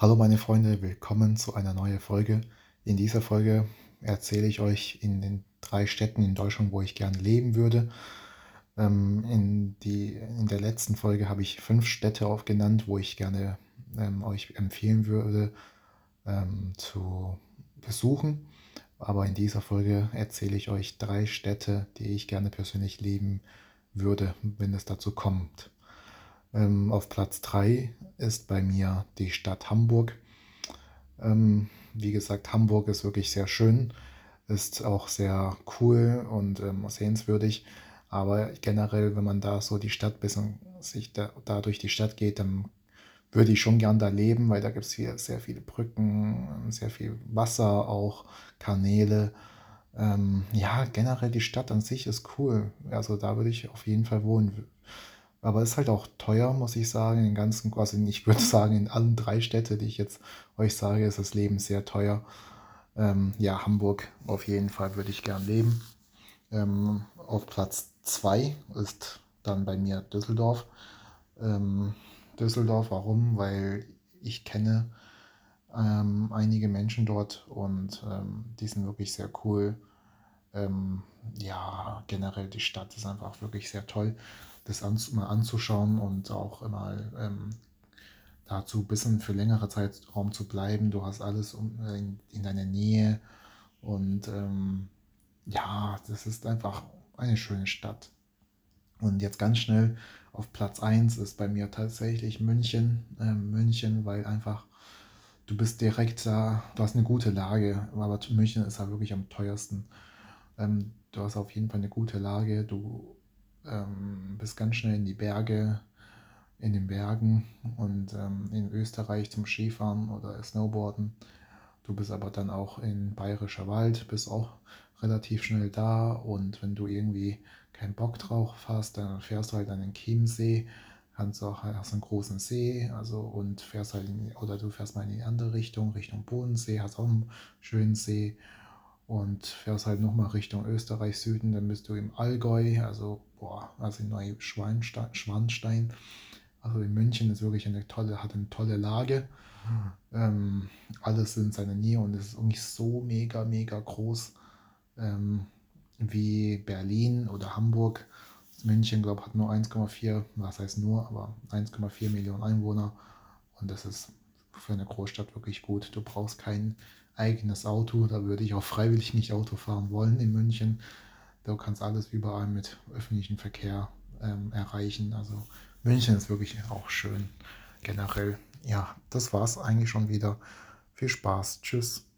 Hallo meine Freunde, willkommen zu einer neuen Folge. In dieser Folge erzähle ich euch in den drei Städten in Deutschland, wo ich gerne leben würde. Ähm, in, die, in der letzten Folge habe ich fünf Städte aufgenannt, wo ich gerne ähm, euch empfehlen würde ähm, zu besuchen. Aber in dieser Folge erzähle ich euch drei Städte, die ich gerne persönlich leben würde, wenn es dazu kommt. Auf Platz 3 ist bei mir die Stadt Hamburg. Ähm, wie gesagt, Hamburg ist wirklich sehr schön, ist auch sehr cool und ähm, sehenswürdig. Aber generell, wenn man da so die Stadt bisschen sich da, da durch die Stadt geht, dann würde ich schon gern da leben, weil da gibt es hier sehr viele Brücken, sehr viel Wasser, auch Kanäle. Ähm, ja, generell die Stadt an sich ist cool. Also da würde ich auf jeden Fall wohnen. Aber es ist halt auch teuer, muss ich sagen. In ganzen, also ich würde sagen, in allen drei Städte, die ich jetzt euch sage, ist das Leben sehr teuer. Ähm, ja, Hamburg auf jeden Fall würde ich gern leben. Ähm, auf Platz 2 ist dann bei mir Düsseldorf. Ähm, Düsseldorf, warum? Weil ich kenne ähm, einige Menschen dort und ähm, die sind wirklich sehr cool. Ähm, ja, generell die Stadt ist einfach wirklich sehr toll das an, mal anzuschauen und auch mal ähm, dazu ein bisschen für längere Zeitraum zu bleiben. Du hast alles äh, in, in deiner Nähe und ähm, ja, das ist einfach eine schöne Stadt. Und jetzt ganz schnell auf Platz 1 ist bei mir tatsächlich München. Äh, München, weil einfach du bist direkt da, du hast eine gute Lage, aber München ist halt wirklich am teuersten. Ähm, du hast auf jeden Fall eine gute Lage, du ähm, bist ganz schnell in die Berge, in den Bergen und ähm, in Österreich zum Skifahren oder Snowboarden. Du bist aber dann auch in Bayerischer Wald, bist auch relativ schnell da und wenn du irgendwie keinen Bock drauf hast, dann fährst du halt an den Chiemsee, kannst auch hast einen großen See, also und fährst halt in, oder du fährst mal in die andere Richtung, Richtung Bodensee, hast auch einen schönen See und fährst halt nochmal Richtung Österreich Süden, dann bist du im Allgäu, also boah, also in Neuschwanstein. Also in München ist wirklich eine tolle, hat eine tolle Lage. Ähm, alles in seiner Nähe und es ist nicht so mega, mega groß ähm, wie Berlin oder Hamburg. München, glaube ich, hat nur 1,4, was heißt nur, aber 1,4 Millionen Einwohner. Und das ist für eine Großstadt wirklich gut. Du brauchst kein eigenes Auto. Da würde ich auch freiwillig nicht Auto fahren wollen in München. Du kannst alles überall mit öffentlichem Verkehr ähm, erreichen. Also München ist wirklich auch schön generell. Ja, das war es eigentlich schon wieder. Viel Spaß. Tschüss.